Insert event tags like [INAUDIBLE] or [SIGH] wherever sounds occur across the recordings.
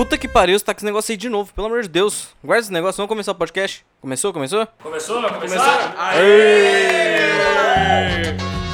Puta que pariu, você tá com esse negócio aí de novo, pelo amor de Deus. Guarda esse negócio, vamos começar o podcast. Começou, começou? Começou? Começou?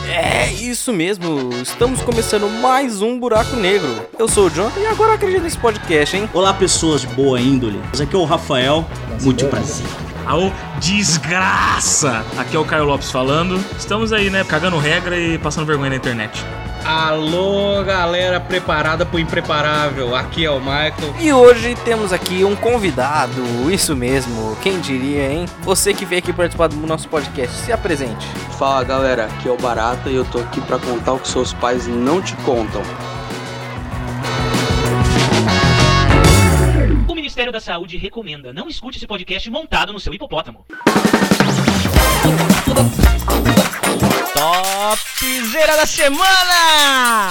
É isso mesmo, estamos começando mais um Buraco Negro. Eu sou o John e agora acredito nesse podcast, hein? Olá, pessoas de boa índole. Aqui é o Rafael. Muito prazer. Aô, desgraça! Aqui é o Caio Lopes falando. Estamos aí, né, cagando regra e passando vergonha na internet. Alô, galera preparada pro impreparável. Aqui é o Michael. E hoje temos aqui um convidado, isso mesmo, quem diria, hein? Você que veio aqui participar do nosso podcast, se apresente. Fala galera, aqui é o Barata e eu tô aqui pra contar o que seus pais não te contam. O Ministério da Saúde recomenda não escute esse podcast montado no seu hipopótamo. Topzera da semana!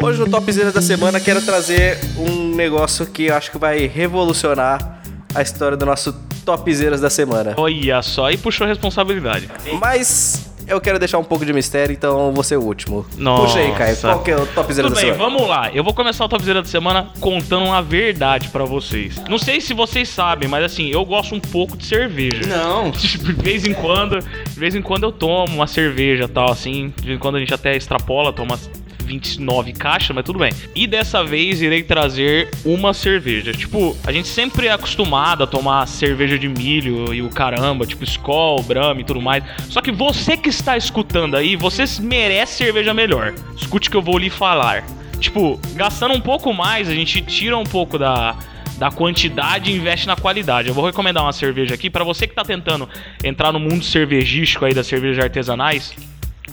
Hoje no Topzera da semana quero trazer um negócio que eu acho que vai revolucionar a história do nosso Topzeras da semana. Olha só, e puxou a responsabilidade. Mas eu quero deixar um pouco de mistério, então vou ser o último. Nossa. Puxa aí, Caio, qual que é o Topzera Tudo da bem, semana? vamos lá. Eu vou começar o Topzera da semana contando uma verdade pra vocês. Não sei se vocês sabem, mas assim, eu gosto um pouco de cerveja. Não. [LAUGHS] Tipo, de vez em quando, de vez em quando eu tomo uma cerveja tal, assim. De vez em quando a gente até extrapola, toma 29 caixas, mas tudo bem. E dessa vez irei trazer uma cerveja. Tipo, a gente sempre é acostumado a tomar cerveja de milho e o caramba, tipo Skol, Brahma e tudo mais. Só que você que está escutando aí, você merece cerveja melhor. Escute o que eu vou lhe falar. Tipo, gastando um pouco mais, a gente tira um pouco da da quantidade e investe na qualidade. Eu vou recomendar uma cerveja aqui para você que tá tentando entrar no mundo cervejístico aí das cervejas artesanais,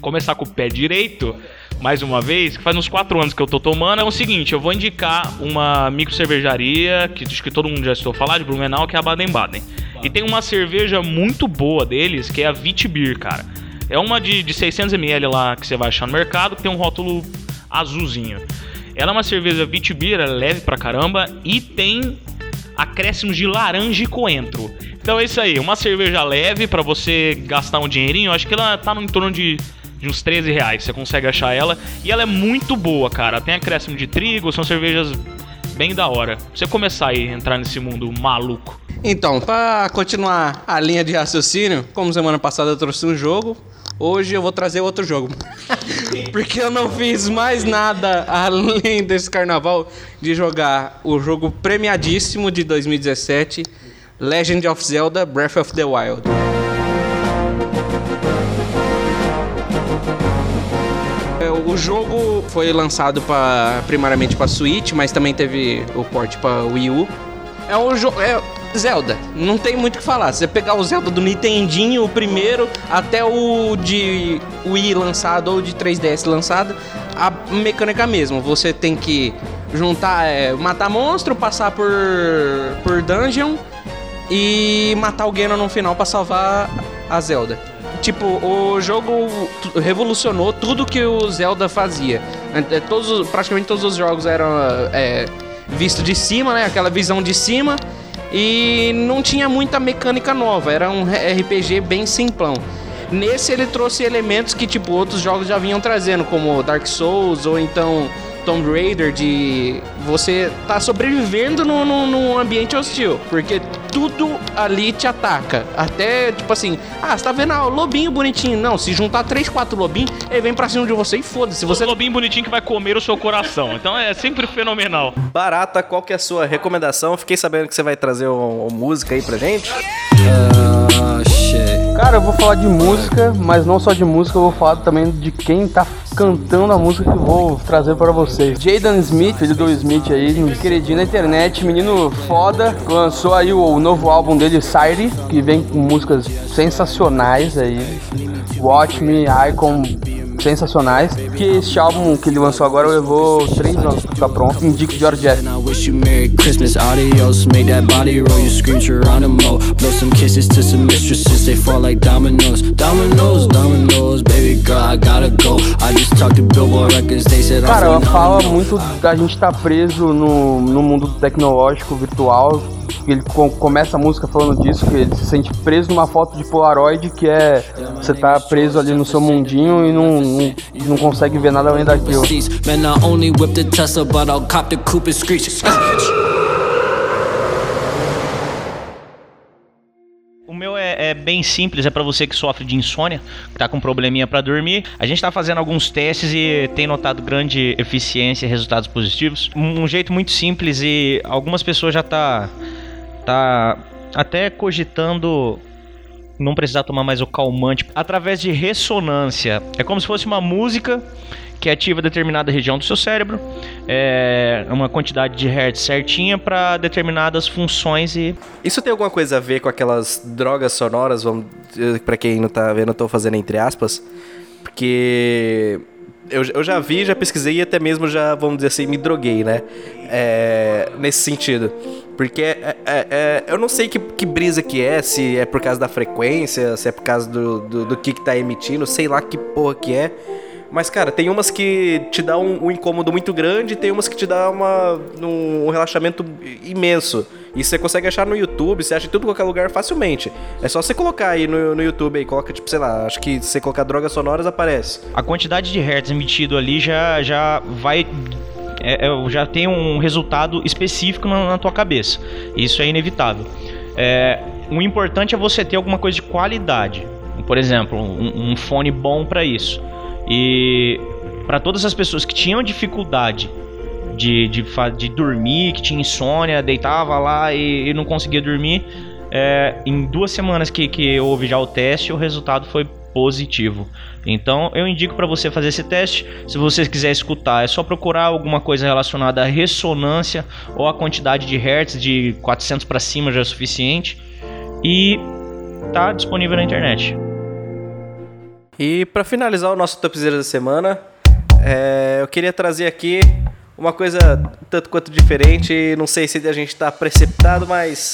começar com o pé direito, mais uma vez, que faz uns 4 anos que eu tô tomando, é o seguinte, eu vou indicar uma micro cervejaria, que acho que todo mundo já estou falar, de Blumenau, que é a Baden-Baden. E tem uma cerveja muito boa deles, que é a Vitibir, cara. É uma de, de 600ml lá que você vai achar no mercado, que tem um rótulo azulzinho. Ela é uma cerveja Vitibir, ela é leve pra caramba e tem acréscimos de laranja e coentro. Então é isso aí, uma cerveja leve pra você gastar um dinheirinho. Eu acho que ela tá no em torno de, de uns 13 reais. Você consegue achar ela. E ela é muito boa, cara. Tem acréscimo de trigo, são cervejas bem da hora. Você começar a entrar nesse mundo maluco. Então, pra continuar a linha de raciocínio, como semana passada eu trouxe um jogo, hoje eu vou trazer outro jogo. [LAUGHS] Porque eu não fiz mais nada além desse carnaval de jogar o jogo premiadíssimo de 2017, Legend of Zelda Breath of the Wild. Jogo foi lançado pra, primariamente para Switch, mas também teve o port para Wii U. É um jogo. É Zelda, não tem muito o que falar. Se você pegar o Zelda do Nintendinho, o primeiro, até o de Wii lançado ou de 3DS lançado, a mecânica é a mesma. Você tem que juntar, é, matar monstro, passar por, por dungeon e matar o Ganon no final pra salvar a Zelda. Tipo, o jogo revolucionou tudo que o Zelda fazia. É, Todos, os- praticamente todos os jogos eram é, visto de cima, né? Aquela visão de cima. E não tinha muita mecânica nova. Era um RPG bem simplão. Nesse ele trouxe elementos que, tipo, outros jogos já vinham trazendo, como Dark Souls ou então Tomb Raider, de você tá sobrevivendo num, num- num ambiente hostil. Porque tudo ali te ataca. Até, tipo assim, ah, você tá vendo ah, o lobinho bonitinho. Não, se juntar 3, 4 lobinhos, ele vem pra cima de você e foda-se. Você Você é lobinho bonitinho que vai comer o seu coração. Então é sempre fenomenal. Barata, qual que é a sua recomendação? Fiquei sabendo que você vai trazer uma, uma música aí pra gente. Cara, eu vou falar de música, mas não só de música, eu vou falar também de quem tá cantando a música que eu vou trazer para vocês. Jaden Smith, filho do Smith aí, queridinho na internet, menino foda, lançou aí o novo álbum dele, Sire, que vem com músicas sensacionais aí. Watch Me, Icon, sensacionais. Que esse álbum que ele lançou agora levou três anos pra ficar pronto. Indico George said Cara, ela fala muito da gente estar preso no, no mundo tecnológico, virtual, ele co- começa a música falando disso, que ele se sente preso numa foto de Polaroid, que é você tá preso ali no seu mundinho e não, não, não consegue ver nada além daquilo. Man, I only whip the Tesla, but I'll cop the coupe and screech. O meu é, é bem simples, é pra você que sofre de insônia, que tá com probleminha pra dormir. A gente tá fazendo alguns testes e tem notado grande eficiência e resultados positivos. Um, um jeito muito simples e algumas pessoas já tá tá até cogitando não precisar tomar mais o calmante. Através de ressonância. É como se fosse uma música que ativa determinada região do seu cérebro, é uma quantidade de hertz certinha para determinadas funções e Isso tem alguma coisa a ver com aquelas drogas sonoras, vamos, eh, pra quem não tá vendo, eu tô fazendo entre aspas, porque eu, eu já vi, já pesquisei e até mesmo já, vamos dizer assim, me droguei, né? É, nesse sentido. Porque é, é- é- eu não sei que, que brisa que é, se é por causa da frequência, se é por causa do, do, do que, que tá emitindo, sei lá que porra que é. Mas, cara, tem umas que te dá um, um incômodo muito grande tem umas que te dá uma, um relaxamento imenso. E você consegue achar no YouTube, você acha em tudo qualquer lugar facilmente. É só você colocar aí no, no YouTube aí, coloca, tipo, sei lá, acho que se você colocar drogas sonoras aparece. a quantidade de hertz emitido ali já, já vai. é- é- já tem um resultado específico na, na tua cabeça. Isso é inevitável. É, o importante é você ter alguma coisa de qualidade. Por exemplo, um, um fone bom para isso. E para todas as pessoas que tinham dificuldade de, de, de dormir, que tinha insônia, deitava lá e, e não conseguia dormir, é, em duas semanas que, que houve já o teste, o resultado foi positivo. Então eu indico para você fazer esse teste. Se você quiser escutar, é só procurar alguma coisa relacionada à ressonância ou a quantidade de hertz de 400 para cima já é suficiente e tá disponível na internet. E pra finalizar o nosso topzera da semana, é, eu queria trazer aqui uma coisa tanto quanto diferente. Não sei se a gente tá preceptado, mas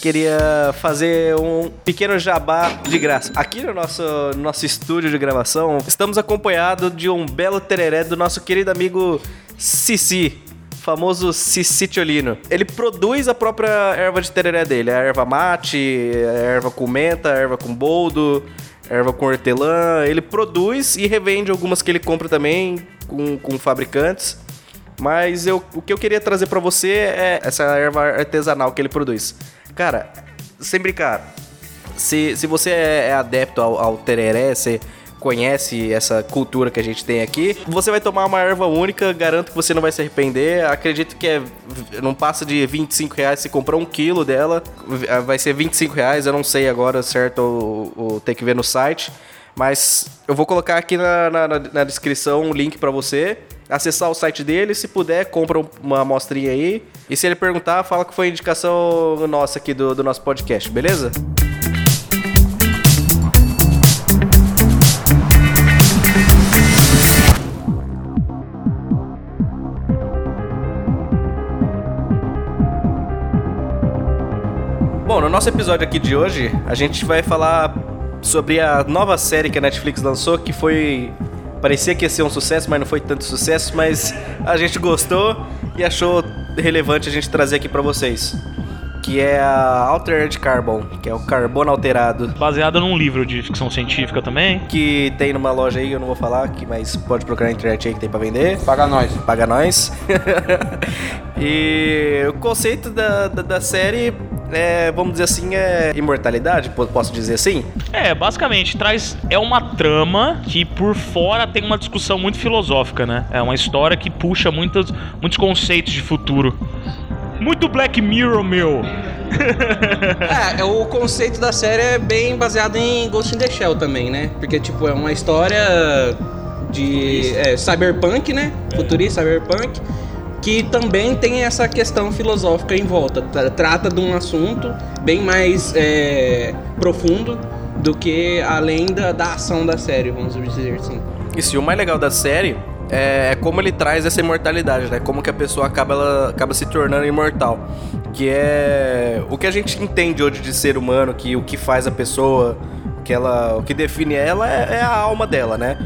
queria fazer um pequeno jabá de graça. Aqui no nosso, no nosso estúdio de gravação, estamos acompanhados de um belo tereré do nosso querido amigo Cici. Famoso Cicitiolino. Ele produz a própria erva de tereré dele. A erva mate, a erva com menta, a erva com boldo, erva com hortelã. Ele produz e revende algumas que ele compra também com, com fabricantes. Mas eu, o que eu queria trazer pra você é essa erva artesanal que ele produz. Cara, sem brincar, se, se você é, é adepto ao, ao tereré, você conhece essa cultura que a gente tem aqui, você vai tomar uma erva única, garanto que você não vai se arrepender. Acredito que é, não passa de 25 reais se comprar um quilo dela, vai ser 25 reais, eu não sei agora certo, ou, ou ter que ver no site. Mas eu vou colocar aqui na, na, na- descrição um link pra você acessar o site dele. Se puder, compra uma amostrinha aí. E se ele perguntar, fala que foi indicação nossa aqui do, do nosso podcast, beleza? Nosso episódio aqui de hoje, a gente vai falar sobre a nova série que a Netflix lançou, que foi. Parecia que ia ser um sucesso, mas não foi tanto sucesso, mas a gente gostou e achou relevante a gente trazer aqui pra vocês. Que é a Altered Carbon, que é o carbono alterado. Baseada num livro de ficção científica também. Que tem numa loja aí, eu não vou falar, que, mas pode procurar na internet aí que tem pra vender. Paga nós. Paga nós. [LAUGHS] e o conceito da, da, da série é, vamos dizer assim, é imortalidade, po- posso dizer assim? É, basicamente, traz. É uma trama que por fora tem uma discussão muito filosófica, né? É uma história que puxa muitos, muitos conceitos de futuro. Muito Black Mirror, meu! [LAUGHS] É, o conceito da série é bem baseado em Ghost in the Shell também, né? Porque, tipo, é uma história de é, cyberpunk, né? Futurista cyberpunk. Que também tem essa questão filosófica em volta. Tra- Trata de um assunto bem mais é, profundo do que além da, da ação da série, vamos dizer assim. Isso, e o mais legal da série é, é como ele traz essa imortalidade, né? Como que a pessoa acaba, ela, acaba se tornando imortal. Que é o que a gente entende hoje de ser humano, que o que faz a pessoa, que ela, o que define ela é, é a alma dela, né?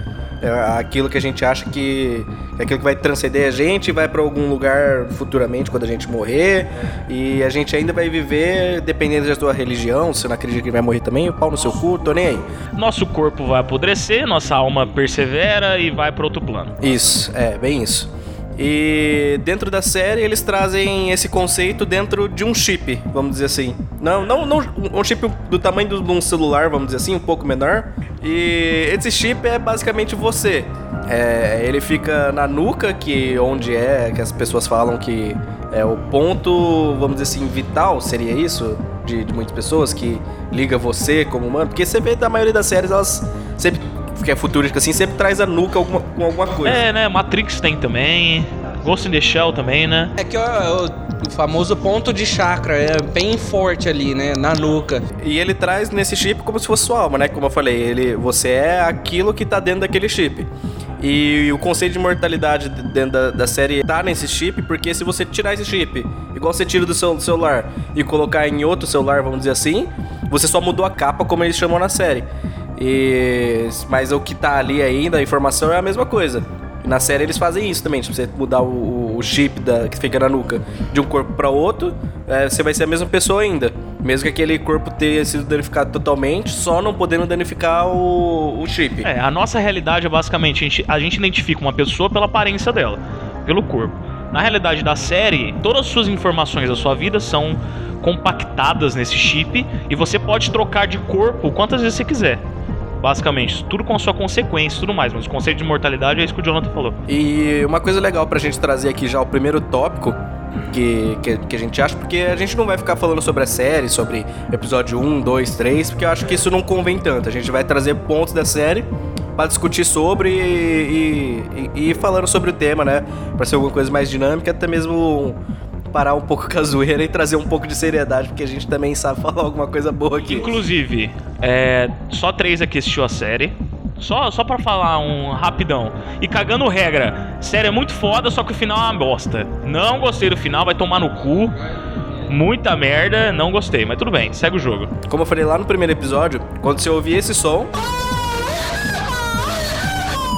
É aquilo que a gente acha que é aquilo que vai transcender a gente, vai para algum lugar futuramente quando a gente morrer. E a gente ainda vai viver, dependendo da sua religião, se você não acredita que vai morrer também, o pau no seu cu, tô nem aí. Nosso corpo vai apodrecer, nossa alma persevera e vai para outro plano. Isso, é, bem isso. E dentro da série eles trazem esse conceito dentro de um chip, vamos dizer assim. Não, não, não um chip do tamanho de um celular, vamos dizer assim, um pouco menor. E esse chip é basicamente você. É, ele fica na nuca, que onde é que as pessoas falam que é o ponto, vamos dizer assim, vital, seria isso? De, de muitas pessoas que liga você como humano. Porque você vê da maioria das séries, elas sempre que é futurística assim, sempre traz a nuca alguma, com alguma coisa. É, né? Matrix tem também. Ghost in the Shell também, né? É que ó, o famoso ponto de chakra é bem forte ali, né? Na nuca. E ele traz nesse chip como se fosse sua alma, né? Como eu falei, ele, você é aquilo que tá dentro daquele chip. E o conceito de mortalidade dentro da, da, série tá nesse chip, porque se você tirar esse chip, igual você tira do seu do celular, e colocar em outro celular, vamos dizer assim, você só mudou a capa como eles chamam na série. E, mas o que tá ali ainda, a informação é a mesma coisa. Na série eles fazem isso também, tipo, você mudar o, o chip da, que fica na nuca de um corpo para outro, é, você vai ser a mesma pessoa ainda. Mesmo que aquele corpo tenha sido danificado totalmente, só não podendo danificar o, o chip. É, a nossa realidade é basicamente, a gente, a gente identifica uma pessoa pela aparência dela, pelo corpo. Na realidade da série, todas as suas informações da sua vida são compactadas nesse chip e você pode trocar de corpo quantas vezes você quiser. Basicamente, tudo com a sua consequência e tudo mais, mas o conceito de mortalidade é isso que o Jonathan falou. E uma coisa legal pra gente trazer aqui já o primeiro tópico que, que, que, a gente acha, porque a gente não vai ficar falando sobre a série, sobre episódio 1, 2, 3, porque eu acho que isso não convém tanto. A gente vai trazer pontos da série para discutir sobre e, e, e, ir falando sobre o tema, né? Pra ser alguma coisa mais dinâmica, até mesmo parar um pouco com a zoeira e trazer um pouco de seriedade, porque a gente também sabe falar alguma coisa boa aqui. Inclusive, é, só três aqui assistiu a série. Só, só pra falar um rapidão. E cagando regra, série é muito foda, só que o final é uma bosta. Não gostei do final, vai tomar no cu. Muita merda, não gostei, mas tudo bem, segue o jogo. Como eu falei lá no primeiro episódio, quando você ouvir esse som,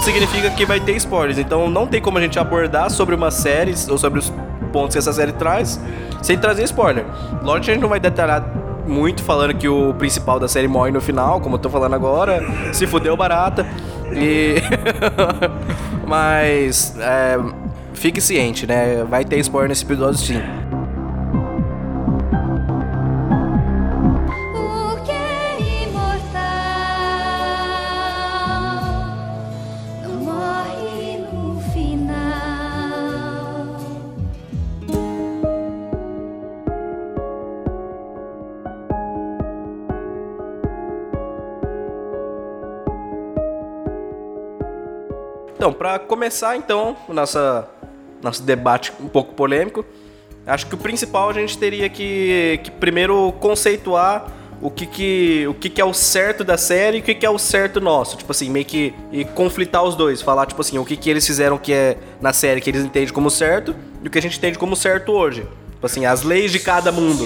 significa que vai ter spoilers. Então não tem como a gente abordar sobre uma série ou sobre os pontos que essa série traz sem trazer spoiler. Lógico que a gente não vai detalhar muito falando que o principal da série morre no final, como eu tô falando agora, se fudeu barata. E. [LAUGHS] Mas. É, fique ciente, né? Vai ter spoiler nesse episódio sim. Então, para começar então o nossa, nosso debate um pouco polêmico, acho que o principal a gente teria que, que primeiro conceituar o que que, o que que é o certo da série e o que que é o certo nosso. Tipo assim, meio que e conflitar os dois. Falar, tipo assim, o que que eles fizeram que é na série que eles entendem como certo e o que a gente entende como certo hoje. Tipo assim, as leis de cada mundo.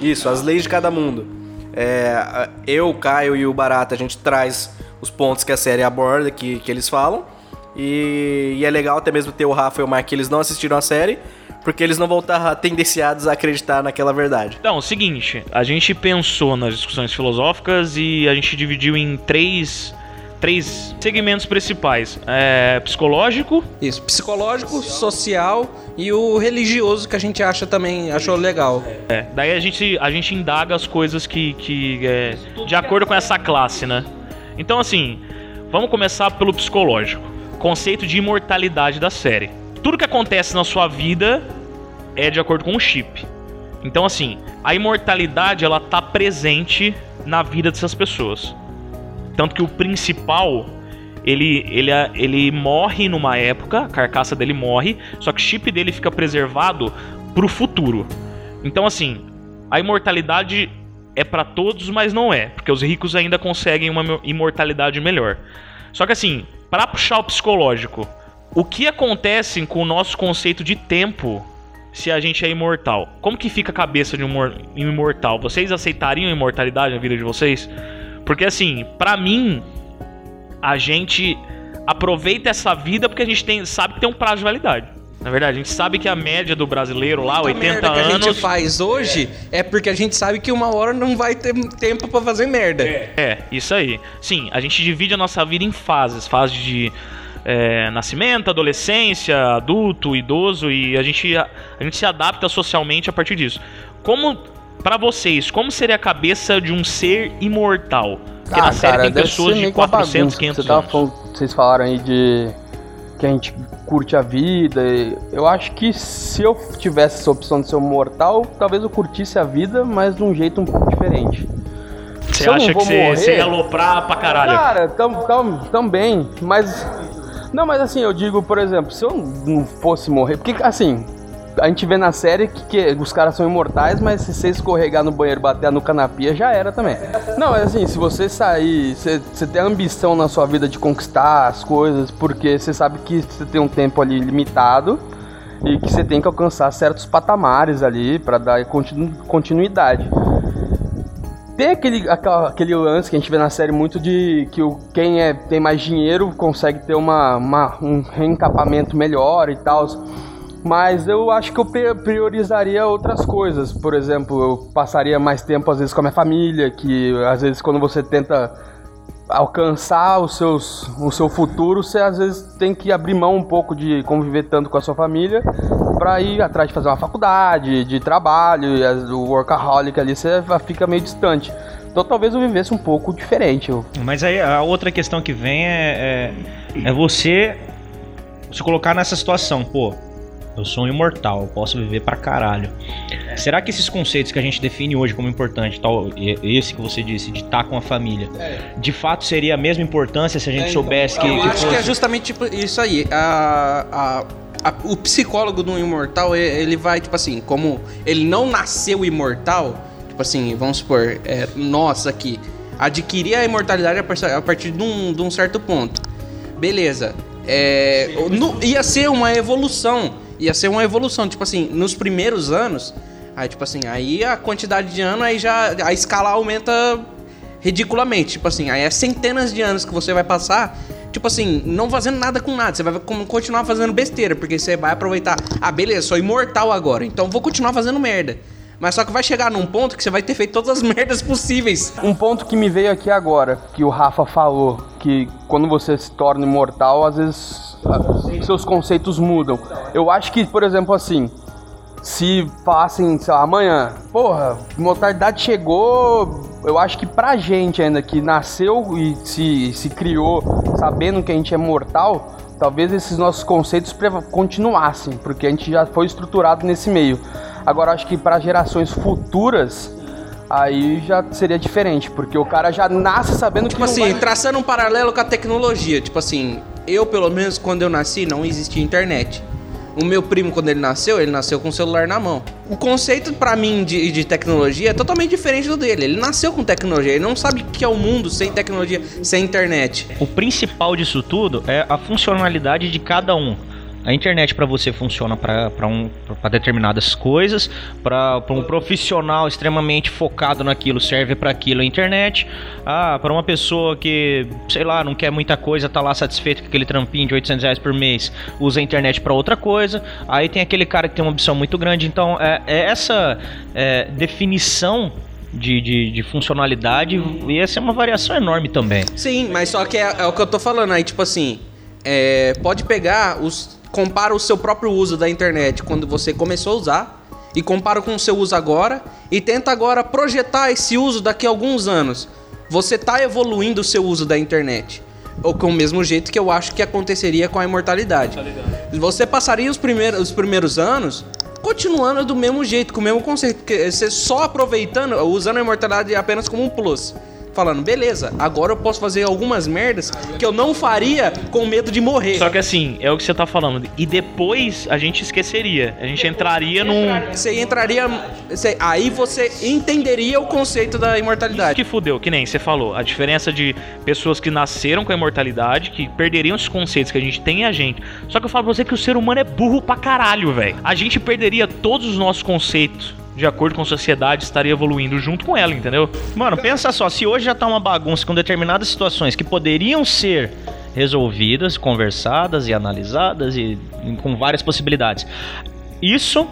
Isso, as leis de cada mundo. É, eu, o Caio e o Barata, a gente traz os pontos que a série aborda, que, que eles falam. E, e, é legal até mesmo ter o Rafa e o Mark que eles não assistiram a série, porque eles não vão estar tendenciados a acreditar naquela verdade. Então, é o seguinte, a gente pensou nas discussões filosóficas e a gente dividiu em três três segmentos principais: é, psicológico, isso, psicológico, social e o religioso que a gente acha também achou legal. É, daí a gente a gente indaga as coisas que que é, de acordo com essa classe, né? Então assim, vamos começar pelo psicológico conceito de imortalidade da série. Tudo que acontece na sua vida é de acordo com o chip. Então, assim, a imortalidade ela tá presente na vida dessas pessoas. Tanto que o principal, ele, ele, ele morre numa época, a carcaça dele morre, só que o chip dele fica preservado pro futuro. Então, assim, a imortalidade é para todos, mas não é, porque os ricos ainda conseguem uma imortalidade melhor. Só que assim, para puxar o psicológico, o que acontece com o nosso conceito de tempo se a gente é imortal? Como que fica a cabeça de um imortal? Vocês aceitariam a imortalidade na vida de vocês? Porque assim, para mim, a gente aproveita essa vida porque a gente tem, sabe que tem um prazo de validade. Na verdade, a gente sabe que a média do brasileiro lá, Muita 80 merda que a gente anos. faz hoje é porque a gente sabe que uma hora não vai ter tempo pra fazer merda. É, isso aí. Sim, a gente divide a nossa vida em fases. Fase de é, nascimento, adolescência, adulto, idoso e a gente, a, gente se adapta socialmente a partir disso. Como, pra vocês, como seria a cabeça de um ser imortal? Porque na série tem deve pessoas de meio que uma 400, bagunça. 500 Você anos. falando, vocês falaram aí de que a gente curte a vida. Eu acho que se eu tivesse essa opção de ser um mortal, talvez eu curtisse a vida, mas de um jeito um pouco diferente. Você acha que você, ia aloprar pra caralho? Cara, tam, tam, também, mas. Não, mas assim, eu digo, por exemplo, se eu não fosse morrer. Porque, assim, a gente vê na série que, que os caras são imortais, mas se você escorregar no banheiro e bater a nuca na pia, já era também. Não, mas assim, se você sair, você, tem ambição na sua vida de conquistar as coisas, porque você sabe que você tem um tempo ali limitado e que você tem que alcançar certos patamares ali pra dar continu- continuidade. Tem aquele, aquele lance que a gente vê na série muito de que o, quem é, tem mais dinheiro consegue ter uma, uma- um reencapamento melhor e tal. Mas eu acho que eu priorizaria outras coisas. Por exemplo, eu passaria mais tempo às vezes com a minha família, que às vezes quando você tenta alcançar os seus, o seu futuro, você às vezes tem que abrir mão um pouco de conviver tanto com a sua família para ir atrás de fazer uma faculdade, de trabalho, e o workaholic ali você fica meio distante. Então talvez eu vivesse um pouco diferente. Mas aí a outra questão que vem é, é, é você se colocar nessa situação, pô. Eu sou um imortal, eu posso viver pra caralho. Será que esses conceitos que a gente define hoje como importante, tal, esse que você disse, de estar com a família, de fato seria a mesma importância se a gente soubesse que, Eu que acho que é fosse- justamente tipo isso aí. A, a- a- o psicólogo do imortal, ele vai, tipo assim, como ele não nasceu imortal, tipo assim, vamos supor, é, nós aqui, adquirir a imortalidade a partir de um, de um certo ponto. Beleza. É, no- ia ser uma evolução. Ia ser uma evolução. Tipo assim, nos primeiros anos. Aí, tipo assim, aí a quantidade de anos, aí já. A escala aumenta ridiculamente. Tipo assim, aí é centenas de anos que você vai passar. Tipo assim, não fazendo nada com nada. Você vai continuar fazendo besteira. Porque você vai aproveitar. Ah, beleza, sou imortal agora. Então vou continuar fazendo merda. Mas só que vai chegar num ponto que você vai ter feito todas as [LAUGHS] merdas possíveis. Um ponto que me veio aqui agora, que o Rafa falou, que quando você se torna imortal, às vezes seus conceitos mudam. Eu acho que, por exemplo, assim, se falassem, sei lá, amanhã, porra, imortalidade chegou, eu acho que pra gente ainda que nasceu e se, se criou sabendo que a gente é mortal, talvez esses nossos conceitos continuassem, porque a gente já foi estruturado nesse meio. Agora, acho que para gerações futuras, aí já seria diferente, porque o cara já nasce sabendo que Tipo assim, vai... traçando um paralelo com a tecnologia. Tipo assim, eu, pelo menos, quando eu nasci, não existia internet. O meu primo, quando ele nasceu, ele nasceu com o celular na mão. O conceito, pra mim, de, de tecnologia é totalmente diferente do dele. Ele nasceu com tecnologia, ele não sabe o que é o mundo sem tecnologia, sem internet. O principal disso tudo é a funcionalidade de cada um. A internet para você funciona para um, determinadas coisas, para um profissional extremamente focado naquilo serve para aquilo a internet. Ah, para uma pessoa que, sei lá, não quer muita coisa, tá lá satisfeito com aquele trampinho de 800 reais por mês, usa a internet para outra coisa. Aí tem aquele cara que tem uma opção muito grande. Então, é, é essa é, definição de, de, de funcionalidade ia ser uma variação enorme também. Sim, mas só que é, é o que eu tô falando aí, tipo assim, é, pode pegar os. Compara o seu próprio uso da internet quando você começou a usar e compara com o seu uso agora e tenta agora projetar esse uso daqui a alguns anos. Você tá evoluindo o seu uso da internet. Ou com o mesmo jeito que eu acho que aconteceria com a imortalidade. Você passaria os primeiros, os primeiros anos continuando do mesmo jeito, com o mesmo conceito. Você só aproveitando, usando a imortalidade apenas como um plus. Falando, beleza, agora eu posso fazer algumas merdas que eu não faria com medo de morrer. Só que assim, é o que você tá falando. E depois a gente esqueceria. A gente entraria num. Você entraria. você- aí você entenderia o conceito da Isso imortalidade. que fudeu, que nem você falou. A diferença de pessoas que nasceram com a imortalidade, que perderiam os conceitos que a gente tem e a gente. Só que eu falo pra você que o ser humano é burro pra caralho, velho. A gente perderia todos os nossos conceitos. De acordo com a sociedade, estaria evoluindo junto com ela, entendeu? Mano, pensa só, se hoje já tá uma bagunça com determinadas situações que poderiam ser resolvidas, conversadas e analisadas e com várias possibilidades. Isso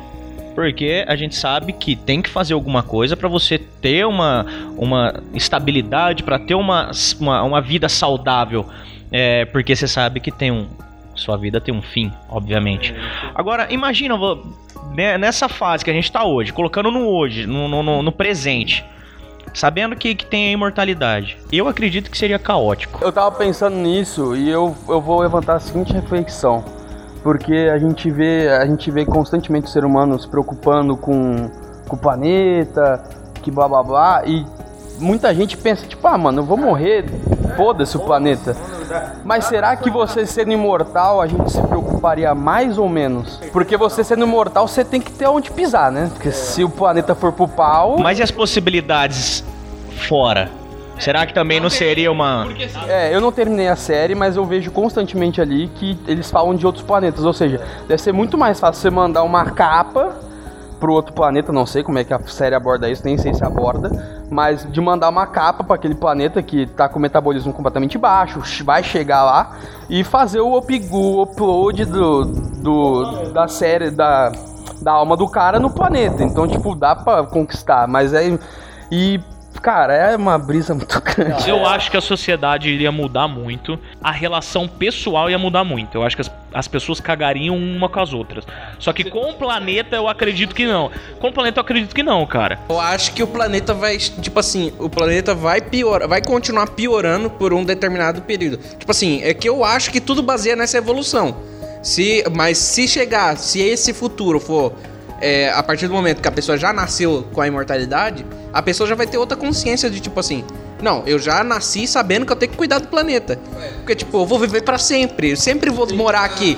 porque a gente sabe que tem que fazer alguma coisa para você ter uma, uma estabilidade, para ter uma, uma, uma, vida saudável. É, porque você sabe que tem um. Sua vida tem um fim, obviamente. Agora, imagina nessa fase que a gente tá hoje, colocando no hoje, no, no, no presente sabendo que, que tem a imortalidade. Eu acredito que seria caótico. Eu tava pensando nisso e eu, eu vou levantar a seguinte reflexão porque a gente vê a gente vê constantemente o ser humano se preocupando com, com o planeta, que blá blá blá, e muita gente pensa, tipo, ah, mano, eu vou morrer, foda-se o planeta. Mas será que você sendo imortal, a gente se preocuparia mais ou menos? Porque você sendo imortal, você tem que ter onde pisar, né? Porque se o planeta for pro pau. Mas e as possibilidades fora? Será que também não seria uma. É, eu não terminei a série, mas eu vejo constantemente ali que eles falam de outros planetas. Ou seja, deve ser muito mais fácil você mandar uma capa pro outro planeta, não sei como é que a série aborda isso, nem sei se aborda, mas de mandar uma capa para aquele planeta que tá com metabolismo completamente baixo, vai chegar lá e fazer o, up, o upload do, do, da série, da, da alma do cara no planeta. Então, tipo, dá pra conquistar, mas é. E Cara, é uma brisa muito [LAUGHS] grande. Eu acho que a sociedade iria mudar muito, a relação pessoal ia mudar muito. Eu acho que as, as pessoas cagariam uma com as outras. Só que com o planeta eu acredito que não. Com o planeta eu acredito que não, cara. Eu acho que o planeta vai, tipo assim, o planeta vai piorar, vai continuar piorando por um determinado período. Tipo assim, é que eu acho que tudo baseia nessa evolução. Se, mas se chegar, se esse futuro for é, a partir do momento que a pessoa já nasceu com a imortalidade, a pessoa já vai ter outra consciência de tipo assim, não, eu já nasci sabendo que eu tenho que cuidar do planeta. Porque, tipo, eu vou viver para sempre. Eu sempre vou morar aqui.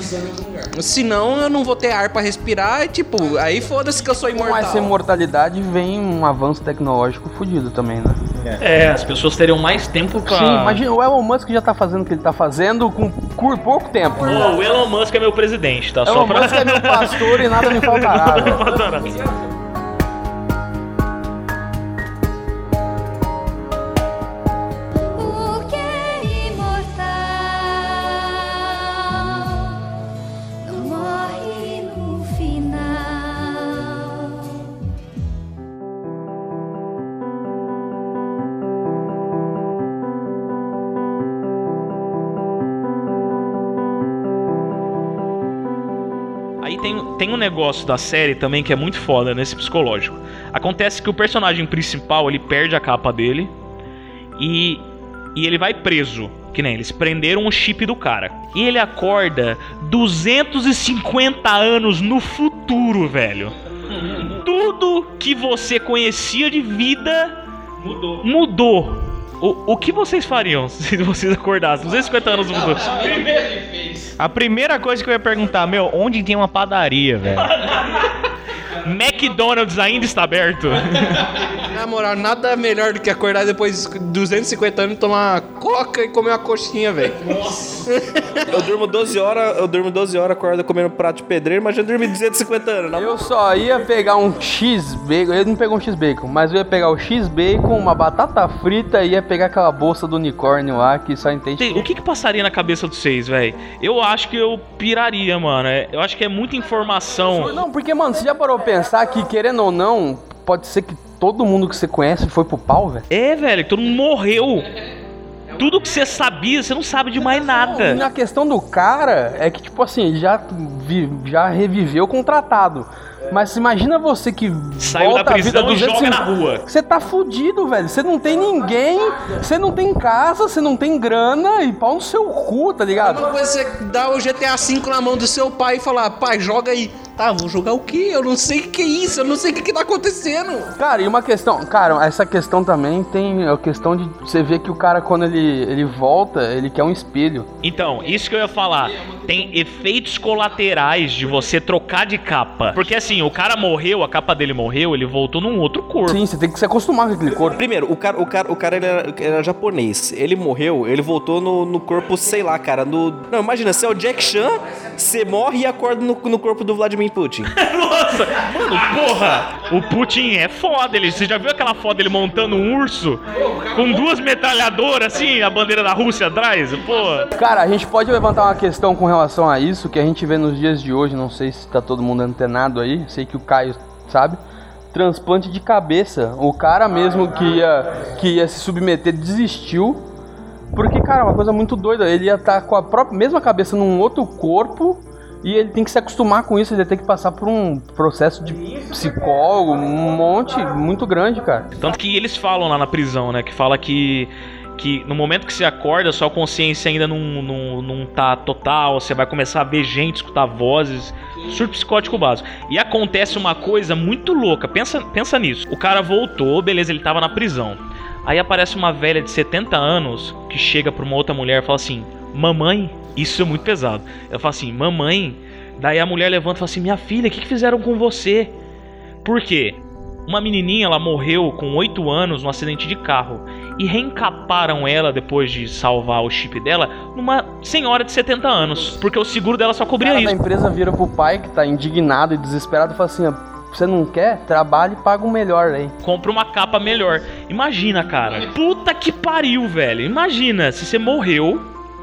Senão eu não vou ter ar para respirar e, tipo, aí foda-se que eu sou imortal. Com essa imortalidade vem um avanço tecnológico fodido também, né? É, as pessoas teriam mais tempo pra. Sim, imagina, o Elon Musk já tá fazendo o que ele tá fazendo com por pouco tempo. o Elon Musk é meu presidente, tá? Elon Só pra... Musk é meu pastor e nada me faltará. [LAUGHS] negócio da série também que é muito foda nesse psicológico. Acontece que o personagem principal ele perde a capa dele e, e ele vai preso. Que nem eles prenderam o chip do cara. E ele acorda 250 anos no futuro, velho. Tudo que você conhecia de vida mudou. mudou. O, o que vocês fariam [LAUGHS] se vocês acordassem 250 anos no futuro? A primeira coisa que eu ia perguntar, meu, onde tem uma padaria, velho? [LAUGHS] McDonald's ainda está aberto? [LAUGHS] Na moral, nada melhor do que acordar depois de 250 anos, tomar coca e comer uma coxinha, velho. Eu durmo 12 horas, eu durmo 12 horas, acordo comendo um prato de pedreiro, mas já dormi 250 anos. Não? Eu só ia pegar um X-Bacon, eu não pegou um X-Bacon, mas eu ia pegar o X-Bacon, uma batata frita e ia pegar aquela bolsa do unicórnio lá que só entende. O que que passaria na cabeça de vocês, velho? Eu acho que eu piraria, mano. É, eu acho que é muita informação. Não, porque, mano, você já parou pra pensar que, querendo ou não, pode ser que todo mundo que você conhece foi pro pau, velho? É, velho, todo mundo morreu. Tudo que você sabia, você não sabe de mais nada. Não, a questão do cara é que, tipo assim, já, vi, já reviveu com o tratado. Mas imagina você que Saiu volta da prisão a vida e joga na rua. Você tá fudido, velho. Você não tem ninguém, você não tem casa, você não tem grana e pau no seu cu, tá ligado? É uma coisa você dar o GTA V na mão do seu pai e falar, pai, joga aí. Tá, vou jogar o quê? Eu não sei o que é isso, eu não sei o que, que tá acontecendo. Cara, e uma questão, cara, essa questão também tem a questão de você ver que o cara, quando ele, ele volta, ele quer um espelho. Então, isso que eu ia falar. Tem efeitos colaterais de você trocar de capa. Porque assim, o cara morreu, a capa dele morreu, ele voltou num outro corpo. Sim, você tem que se acostumar com aquele corpo. Primeiro, o cara, o cara, o cara ele era, era japonês. Ele morreu, ele voltou no, no corpo, sei lá, cara, no. Não, imagina, você é o Jack Chan você morre e acorda no, no corpo do Vladimir Putin. [LAUGHS] Nossa, mano, porra! O Putin é foda, ele. Você já viu aquela foto dele montando um urso? Com duas metralhadoras, assim, a bandeira da Rússia atrás? Porra. Cara, a gente pode levantar uma questão com relação a isso que a gente vê nos dias de hoje, não sei se tá todo mundo antenado aí, sei que o Caio sabe. Transplante de cabeça. O cara mesmo que ia, que ia se submeter desistiu. Porque, cara, é uma coisa muito doida. Ele ia estar com a própria mesma cabeça num outro corpo e ele tem que se acostumar com isso. Ele tem que passar por um processo de psicólogo, um monte muito grande, cara. Tanto que eles falam lá na prisão, né? Que fala que. Que no momento que você acorda, sua consciência ainda não, não, não tá total, você vai começar a ver gente, escutar vozes. Surto psicótico básico. E acontece uma coisa muito louca. Pensa, pensa nisso. O cara voltou, beleza, ele tava na prisão. Aí aparece uma velha de 70 anos que chega pra uma outra mulher e fala assim: Mamãe, isso é muito pesado. Ela fala assim: Mamãe. Daí a mulher levanta e fala assim: Minha filha, o que, que fizeram com você? Por quê? Uma menininha, ela morreu com 8 anos num acidente de carro. E reencaparam ela, depois de salvar o chip dela, numa senhora de 70 anos. Porque o seguro dela só O cobria isso. empresa vira pro pai que tá indignado e desesperado e fala assim: ó, você não quer? Trabalhe e paga um melhor aí. compra uma capa melhor. Imagina, cara. Puta que pariu, velho. Imagina, se você morreu,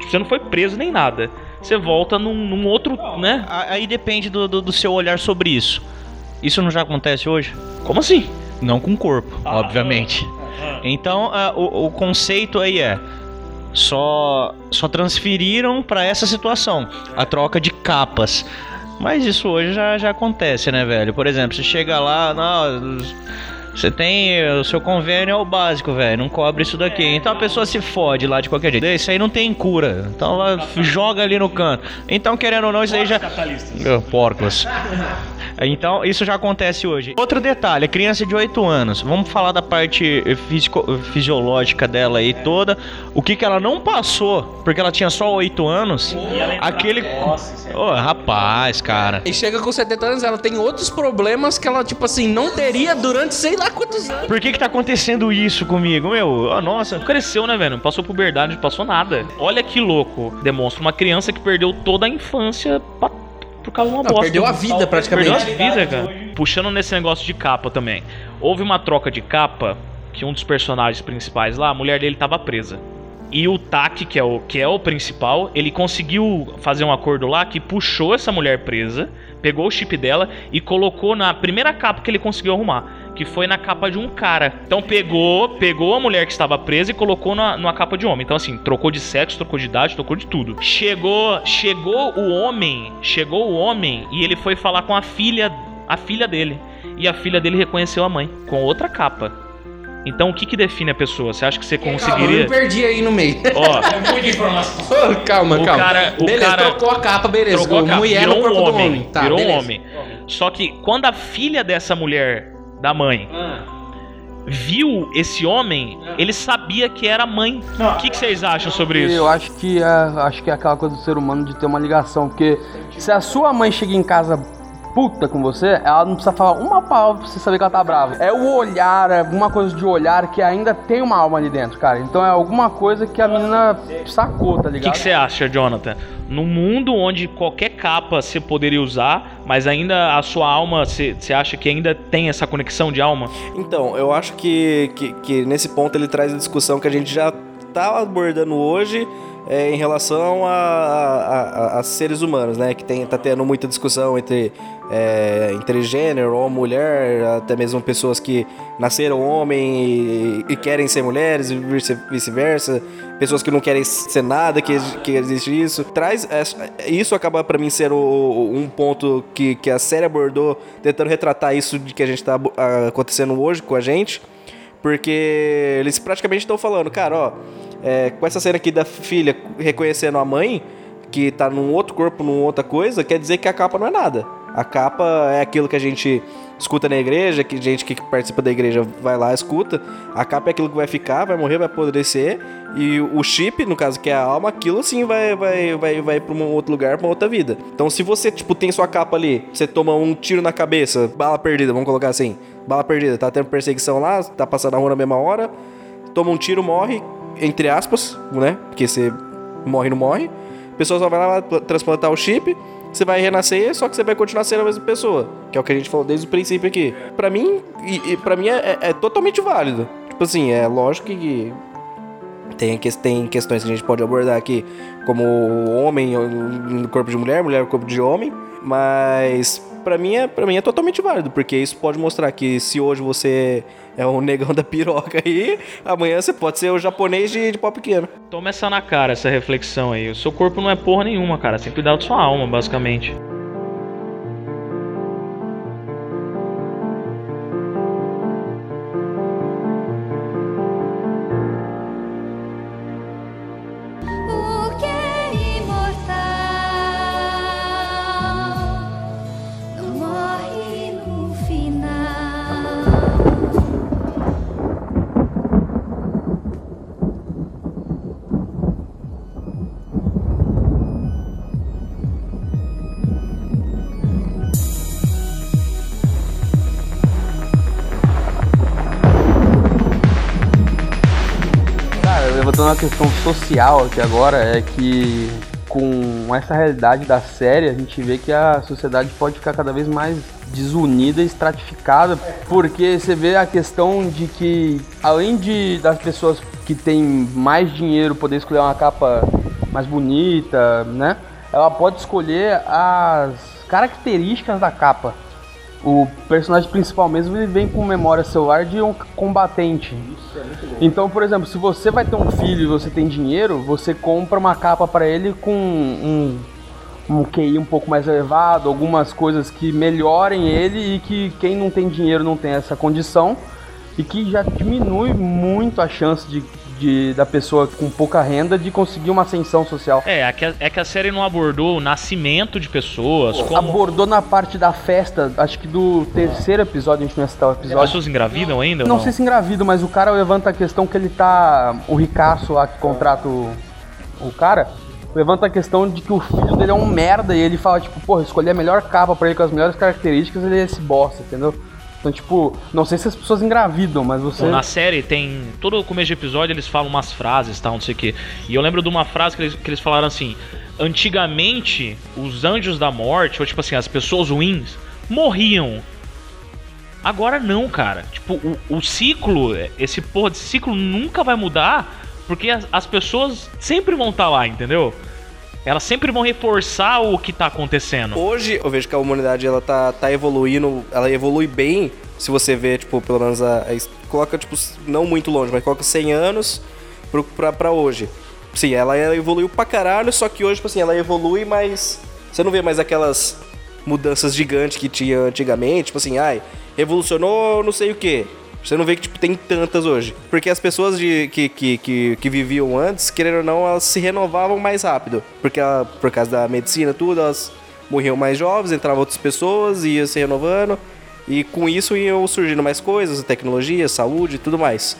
você não foi preso nem nada. Você volta num, num outro, né? A- Aí depende do, do, do seu olhar sobre isso. Isso não já acontece hoje? Como assim? Não com o corpo, obviamente. Então, ah, o, o conceito aí é só só transferiram para essa situação a troca de capas. Mas isso hoje já, já acontece, né, velho? Por exemplo, você chega lá, não, você tem o seu convênio é o básico, velho, não cobre isso daqui. Então a pessoa se fode lá de qualquer jeito. Isso aí não tem cura. Então ela joga ali no canto. Então, querendo ou não, isso aí já Porcos. [LAUGHS] Então, isso já acontece hoje. Outro detalhe, a criança de 8 anos. Vamos falar da parte fisico- fisiológica dela aí toda. O que que ela não passou, porque ela tinha só 8 anos. Aquele... Ô, rapaz, cara. E chega com 70 anos, ela tem outros problemas que ela, tipo assim, não teria durante sei lá quantos anos. Por que que tá acontecendo isso comigo, meu? Ah, nossa. Cresceu, né, velho? Não passou puberdade, não passou nada. Olha que louco. Demonstra uma criança que perdeu toda a infância pra- por causa de uma Não, bosta. perdeu a vida praticamente. Perdeu a vida, cara. Puxando nesse negócio de capa também. Houve uma troca de capa que um dos personagens principais lá, a mulher dele tava presa. E o Taki, que é o, que é o principal, ele conseguiu fazer um acordo lá que puxou essa mulher presa, pegou o chip dela e colocou na primeira capa que ele conseguiu arrumar, que foi na capa de um cara. Então pegou, pegou a mulher que estava presa e colocou na, numa capa de homem. Então assim, trocou de sexo, trocou de idade, trocou de tudo. Chegou, chegou o homem, chegou o homem e ele foi falar com a filha, a filha dele. E a filha dele reconheceu a mãe com outra capa. Então o que que define a pessoa? Você acha que você Calma, eu conseguiria me perdi aí no meio. Ó, [LAUGHS] Ô, calma, O calma. cara- o beleza, cara- trocou a capa, beleza. trocou a capa, mulher virou no corpo um do homem, homem. Tá, virou um beleza. homem. Só que quando a filha dessa mulher, da mãe, viu esse homem, ele sabia que era a mãe. O que, que vocês acham sobre isso? Eu acho que é, acho que é aquela coisa do ser humano de ter uma ligação, porque se a sua mãe chega em casa puta com você, ela não precisa falar uma palavra pra você saber que ela tá brava. É o olhar, é alguma coisa de olhar que ainda tem uma alma ali dentro, cara. Então é alguma coisa que a menina sacou, tá O que ligado? que você acha, Jonathan? Num mundo onde qualquer capa você poderia usar, mas ainda a sua alma, você você acha que ainda tem essa conexão de alma? Então, eu acho que, que, que nesse ponto ele traz a discussão que a gente já tá abordando hoje é, em relação a, a- a- a seres humanos, né? Que tem, tá tendo muita discussão entre, é, entre gênero ou mulher, até mesmo pessoas que nasceram homem e, e querem ser mulheres e vice- vice-versa, pessoas que não querem ser nada, que, que existe isso. Traz essa- isso acaba pra mim ser o- um ponto que, que a série abordou, tentando retratar isso de que a gente tá acontecendo hoje com a gente. Porque eles praticamente estão falando, cara, ó, é, com essa cena aqui da filha reconhecendo a mãe, que tá num outro corpo, numa outra coisa, quer dizer que a capa não é nada. A capa é aquilo que a gente escuta na igreja, que gente que participa da igreja vai lá, escuta. A capa é aquilo que vai ficar, vai morrer, vai apodrecer. E o chip, no caso que é a alma, aquilo sim vai, vai, vai, vai pra um outro lugar, pra uma outra vida. Então se você, tipo, tem sua capa ali, você toma um tiro na cabeça, bala perdida, vamos colocar assim. Bala perdida, tá tendo perseguição lá, tá passando a rua na mesma hora, toma um tiro, morre, entre aspas, né? Porque você morre não morre. pessoa só vai lá pla- transplantar o chip, você vai renascer, só que você vai continuar sendo a mesma pessoa. Que é o que a gente falou desde o princípio aqui. Pra mim, e, e pra mim é, é- é totalmente válido. Tipo assim, é lógico que tem, tem questões que a gente pode abordar aqui, como homem no corpo de mulher, mulher no corpo de homem, mas pra mim, é, pra mim é totalmente válido, porque isso pode mostrar que se hoje você é um negão [LAUGHS] da piroca aí, amanhã você pode ser o japonês de, de pau pequeno. Toma essa na cara, essa reflexão aí. O seu corpo não é porra nenhuma, cara. Você tem que cuidar da sua alma, basicamente. Uma questão social aqui agora, é que com essa realidade da série, a gente vê que a sociedade pode ficar cada vez mais desunida e estratificada, porque você vê a questão de que, além de das pessoas que têm mais dinheiro poder escolher uma capa mais bonita, né? Ela pode escolher as características da capa. O personagem principal mesmo ele vem com memória celular de um combatente. Então, por exemplo, se você vai ter um filho e você tem dinheiro, você compra uma capa para ele com um, um QI um pouco mais elevado, algumas coisas que melhorem ele e que quem não tem dinheiro não tem essa condição e que já diminui muito a chance de, de- da pessoa com pouca renda de conseguir uma ascensão social. É, é que, a, é que a série não abordou o nascimento de pessoas, como Abordou na parte da festa, acho que do terceiro episódio, a gente não ia citar o as episódio. pessoas engravidam ainda Não não? sei se engravido, mas o cara levanta a questão que ele tá. O ricaço lá que contrata o, o cara. Levanta a questão de que o filho dele é um merda e ele fala, tipo, porra, escolhi a melhor capa pra ele com as melhores características ele é esse bosta, entendeu? Então, tipo, não sei se as pessoas engravidam, mas você. Na série tem. Todo começo de episódio eles falam umas frases, tal, não sei o quê. E eu lembro de uma frase que eles, que eles falaram assim: Antigamente, os anjos da morte, ou tipo assim, as pessoas ruins, morriam. Agora não, cara. Tipo, o, o ciclo, esse porra de ciclo nunca vai mudar, porque as, as pessoas sempre vão estar lá, entendeu? Elas sempre vão reforçar o que tá acontecendo. Hoje eu vejo que a humanidade ela tá, tá evoluindo, ela evolui bem. Se você vê, tipo, pelo menos a, a- coloca, tipo, não muito longe, mas coloca 100 anos pro, pra, pra hoje. Sim, ela, evoluiu pra caralho, só que hoje, tipo assim, ela evolui, mas você não vê mais aquelas mudanças gigantes que tinha antigamente, tipo assim, ai, revolucionou não sei o que. Você não vê que tipo, tem tantas hoje. Porque as pessoas de, que, que, que, que viviam antes, querendo ou não, elas se renovavam mais rápido. Porque ela- por causa da medicina tudo, elas morriam mais jovens, entravam outras pessoas, ia se renovando. E com isso iam surgindo mais coisas, tecnologia, saúde e tudo mais.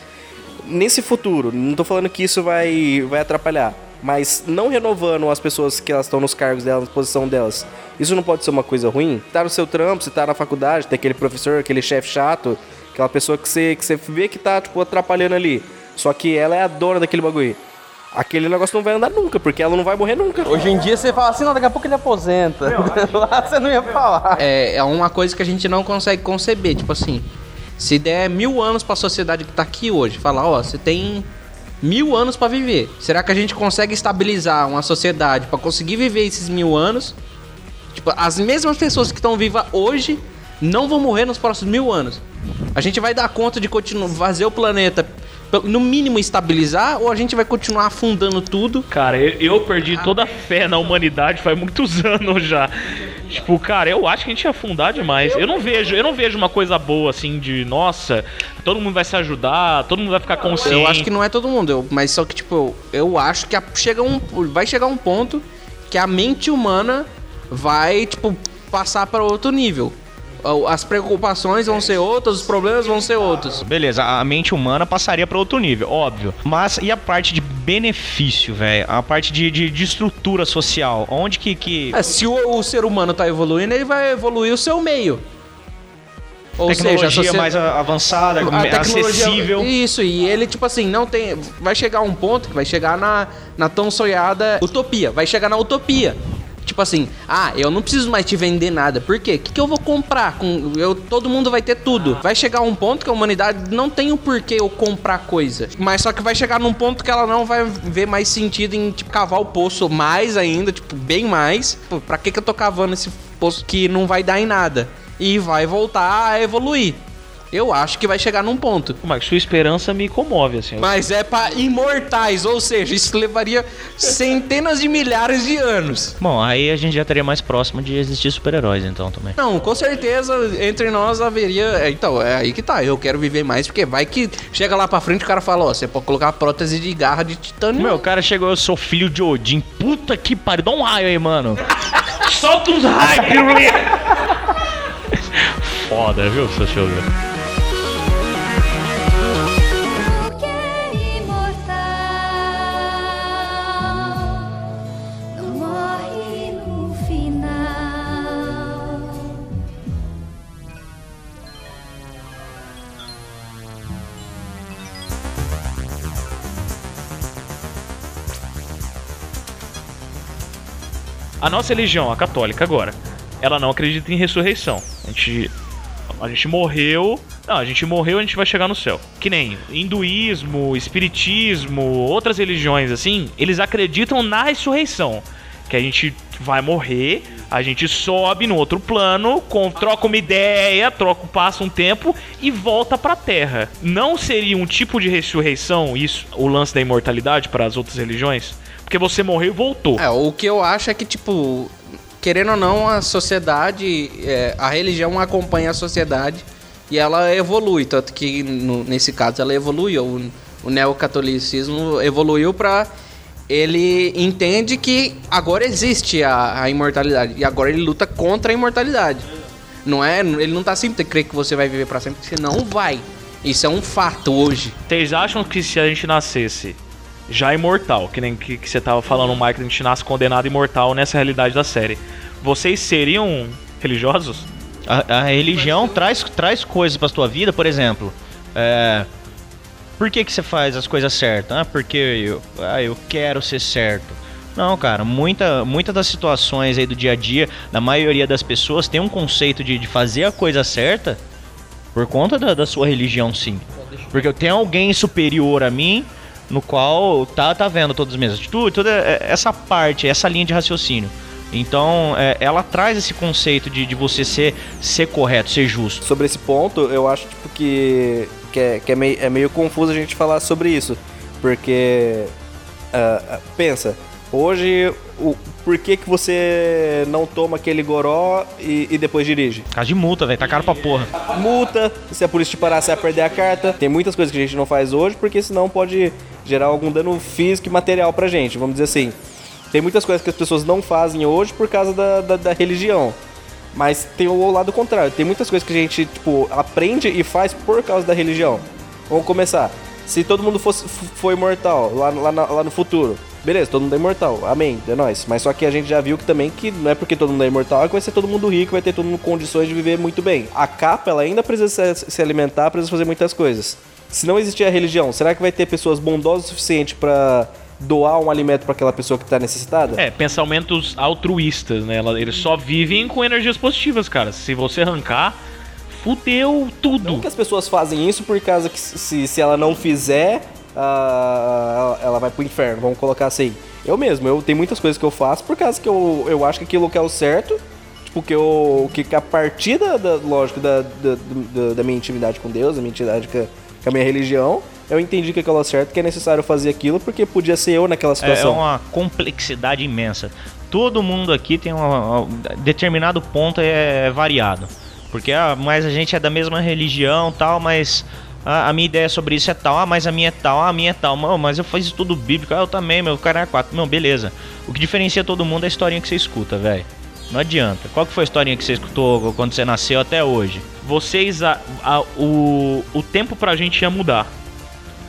Nesse futuro, não tô falando que isso vai, vai atrapalhar, mas não renovando as pessoas que elas estão nos cargos delas, na posição delas, isso não pode ser uma coisa ruim? Tá no seu trampo, você tá na faculdade, tem aquele professor, aquele chefe chato, aquela pessoa que você, que você vê que tá, tipo, atrapalhando ali. Só que ela é a dona daquele bagulho. Aquele negócio não vai andar nunca, porque ela não vai morrer nunca. Hoje em dia você fala assim, não, daqui a pouco ele aposenta. [LAUGHS] Lá você não ia falar. É, é uma coisa que a gente não consegue conceber. Tipo assim, se der mil anos pra sociedade que tá aqui hoje, falar, ó, você tem mil anos pra viver. Será que a gente consegue estabilizar uma sociedade pra conseguir viver esses mil anos? Tipo, as mesmas pessoas que estão vivas hoje não vão morrer nos próximos mil anos. A gente vai dar conta de continuar fazer o planeta no mínimo estabilizar ou a gente vai continuar afundando tudo? Cara, eu, eu perdi toda a fé na humanidade faz muitos [LAUGHS] anos já. Tipo, cara, eu acho que a gente ia afundar demais. Eu não vejo, eu não vejo uma coisa boa assim de, nossa, todo mundo vai se ajudar, todo mundo vai ficar consciente. Eu acho que não é todo mundo, eu- mas só que tipo, eu, eu acho que a- chega um, vai chegar um ponto que a mente humana vai tipo passar para outro nível. As preocupações vão ser outras, os problemas vão ser outros. Beleza, a mente humana passaria pra outro nível, óbvio. Mas e a parte de benefício, velho? A parte de, de, de estrutura social? Onde que. que... É, se o, o ser humano tá evoluindo, ele vai evoluir o seu meio. Ou Tecnologia seja, socie- mais avançada, a tecnologia- acessível. Isso, e ele, tipo assim, não tem. Vai chegar um ponto que vai chegar na, na tão sonhada utopia. Vai chegar na utopia. Tipo assim, ah, eu não preciso mais te vender nada. Por quê? O que, que eu vou comprar? Com, eu, todo mundo vai ter tudo. Vai chegar um ponto que a humanidade não tem o porquê eu comprar coisa. Mas só que vai chegar num ponto que ela não vai ver mais sentido em tipo, cavar o poço mais ainda, tipo, bem mais. Pô, pra que, que eu tô cavando esse poço que não vai dar em nada? E vai voltar a evoluir. Eu acho que vai chegar num ponto. Mas sua esperança me comove, assim. Mas é pra imortais, ou seja, isso levaria centenas de milhares de anos. Bom, aí a gente já estaria mais próximo de existir super-heróis, então, também. Não, com certeza entre nós haveria. é, Então, é aí que tá. Eu quero viver mais, porque vai que chega lá pra frente e o cara fala: Ó, você pode colocar prótese de garra de titânio. Meu, o cara chegou, eu sou filho de Odin. Puta que pariu, dá um raio aí, mano. Solta uns raios! [LAUGHS] Foda, viu, seu show? A nossa religião, a católica agora, ela não acredita em ressurreição. A gente, a gente morreu. Não, a gente morreu, a gente vai chegar no céu. Que nem hinduísmo, espiritismo, outras religiões assim, eles acreditam na ressurreição. Que a gente vai morrer, a gente sobe no outro plano, com, troca uma ideia, troca, passa um tempo e volta pra terra. Não seria um tipo de ressurreição isso, o lance da imortalidade para as outras religiões? Porque você morreu e voltou. É, o que eu acho é que, tipo, querendo ou não, a sociedade, é, a religião acompanha a sociedade e ela evolui. Tanto que, no- nesse caso, ela evoluiu. O, o neocatolicismo evoluiu pra. Ele entende que agora existe a, a imortalidade e agora ele luta contra a imortalidade. Não é? Ele não tá sempre crê que você vai viver pra sempre, você não vai. Isso é um fato hoje. Vocês acham que se a gente nascesse já imortal, que nem que, que você tava falando, Mike, a gente nasce condenado imortal nessa realidade da série, vocês seriam religiosos? A, a religião traz, traz coisas pra tua vida, por exemplo. É, por que, que você faz as coisas certas? Ah, porque eu, ah, eu quero ser certo. Não, cara, muita, muita das situações aí do dia a dia, da maioria das pessoas, tem um conceito de, de fazer a coisa certa por conta da, da sua religião, sim. Porque eu tenho alguém superior a mim, no qual tá, tá vendo todas as minhas atitudes, toda é, essa parte, essa linha de raciocínio. Então, é, ela traz esse conceito de, de você ser, ser correto, ser justo. Sobre esse ponto, eu acho tipo, que, que, é, que é, meio, é meio confuso a gente falar sobre isso. Porque, ah, pensa, hoje, o, por que, que você não toma aquele goró e, e depois dirige? Caso de multa, velho, tá caro pra porra. Multa, se a polícia te parar, você vai perder a carta. Tem muitas coisas que a gente não faz hoje, porque senão pode gerar algum dano físico e material pra gente, vamos dizer assim. Tem muitas coisas que as pessoas não fazem hoje por causa da, da, da religião. Mas tem o lado contrário. Tem muitas coisas que a gente, tipo, aprende e faz por causa da religião. Vamos começar. Se todo mundo fosse, for imortal lá, lá, lá no futuro, beleza, todo mundo é imortal, amém, é nóis. Mas só que a gente já viu que também que não é porque todo mundo é imortal que vai ser todo mundo rico, vai ter todo mundo condições de viver muito bem. A capa, ela ainda precisa se, se alimentar, precisa fazer muitas coisas. Se não existir a religião, será que vai ter pessoas bondosas o suficiente pra doar um alimento pra aquela pessoa que tá necessitada? É, pensamentos altruístas, né? Eles só vivem com energias positivas, cara. Se você arrancar, fudeu tudo. Não que as pessoas fazem isso por causa que se, se ela não fizer, ah, ela vai pro inferno, vamos colocar assim. Eu mesmo, eu tenho muitas coisas que eu faço por causa que eu, eu acho que aquilo que é o certo, tipo, que eu. que a partir da, da- lógico, da, da, da- minha intimidade com Deus, da minha intimidade com a, com a minha religião, eu entendi que aquilo é o certo, que é necessário fazer aquilo, porque podia ser eu naquela É, é situação. uma complexidade imensa. Todo mundo aqui tem um determinado ponto é variado. Porque ah, mas a gente é da mesma religião tal, mas ah, a minha ideia sobre isso é tal, ah, mas a minha é tal, ah, a minha é tal, Não, mas eu faço estudo bíblico, ah, eu também, meu cara é quatro. Não, beleza. O que diferencia todo mundo é a historinha que você escuta, velho. Não adianta. Qual que foi a historinha que você escutou quando você nasceu até hoje? Vocês, a- a- o, o tempo pra gente ia mudar.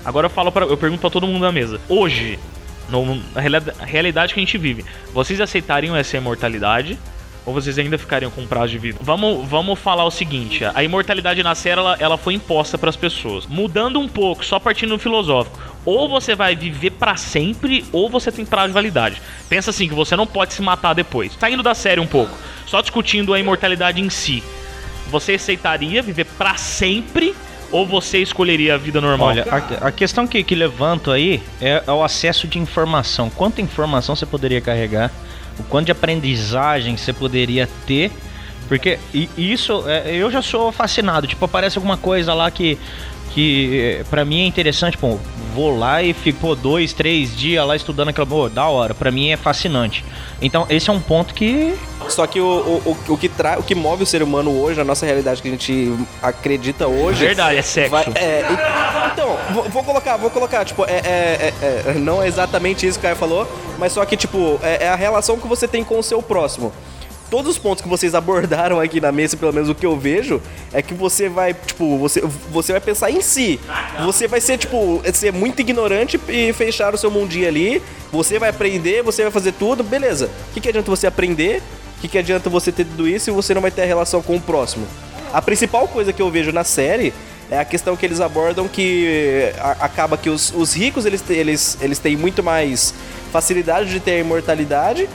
Agora eu falo para eu pergunto pra todo mundo da mesa. Hoje, no- na reali- realidade que a gente vive, vocês aceitariam essa imortalidade? Ou vocês ainda ficariam com prazo de vida? Vamos, vamos falar o seguinte: a imortalidade na série ela, ela foi imposta pras pessoas. Mudando um pouco, só partindo do filosófico. Ou você vai viver pra sempre, ou você tem prazo de validade. Pensa assim, que você não pode se matar depois. Saindo da série um pouco, só discutindo a imortalidade em si. Você aceitaria viver pra sempre ou você escolheria a vida normal? Olha, a, a questão que, que levanto aí é, é o acesso de informação. Quanta informação você poderia carregar? O quanto de aprendizagem você poderia ter? Porque isso, é, eu já sou fascinado. Tipo, aparece alguma coisa lá que, que é, pra mim é interessante. Pô, vou lá e fico pô, dois, três dias lá estudando aquela. Pô, da hora. Pra mim é fascinante. Então, esse é um ponto que Só que o, o, o, o que tra... o que move o ser humano hoje, a nossa realidade que a gente acredita hoje. Verdade, é sexo. vai- é, e- então, vou, vou colocar, vou colocar, tipo, é, é- é- é- não é exatamente isso que o Caio falou, mas só que, tipo, é, é a relação que você tem com o seu próximo. Todos os pontos que vocês abordaram aqui na mesa, pelo menos o que eu vejo, é que você vai, tipo, você, você vai pensar em si. Você vai ser, tipo, ser muito ignorante e fechar o seu mundinho ali. Você vai aprender, você vai fazer tudo, beleza. O que, que adianta você aprender? O que, que adianta você ter tudo isso e você não vai ter a relação com o próximo? A principal coisa que eu vejo na série é a questão que eles abordam que acaba que os, os ricos eles, eles, eles têm muito mais facilidade de ter a imortalidade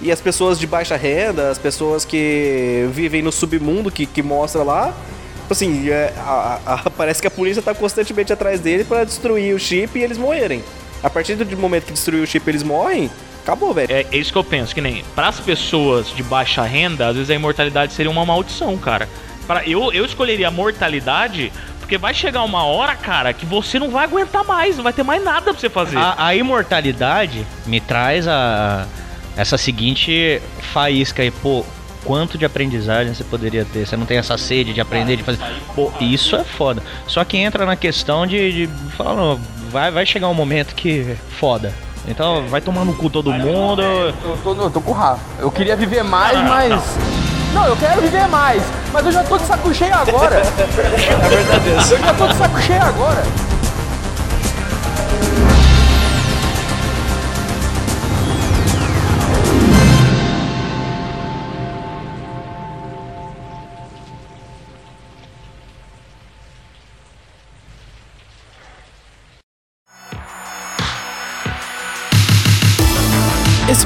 e as pessoas de baixa renda, as pessoas que vivem no submundo que, que mostra lá, tipo assim, é, a- a- [LAUGHS] parece que a polícia tá constantemente atrás dele pra destruir o chip e eles morrerem. A partir do momento que destruir o chip e eles morrem, acabou, velho. É, é isso que eu penso, que nem para as pessoas de baixa renda, às vezes a imortalidade seria uma maldição, cara. Para eu, eu escolheria a mortalidade porque vai chegar uma hora, cara, que você não vai aguentar mais, não vai ter mais nada pra você fazer. A, a imortalidade me traz a essa seguinte faísca aí, pô, quanto de aprendizagem você poderia ter? Você não tem essa sede de aprender, de fazer. Pô, isso é foda. Só que entra na questão de, de falar, não, vai, vai chegar um momento que foda. Então vai tomar no cu todo mundo. Eu tô, eu tô com o Rafa. Eu queria viver mais, mas. Não, eu quero viver mais, mas eu já tô de saco cheio agora. [LAUGHS] É verdade Eu já tô de saco cheio agora.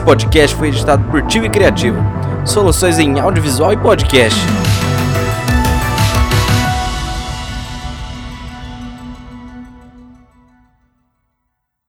Podcast foi editado por Tio e Criativo. Soluções em audiovisual e podcast.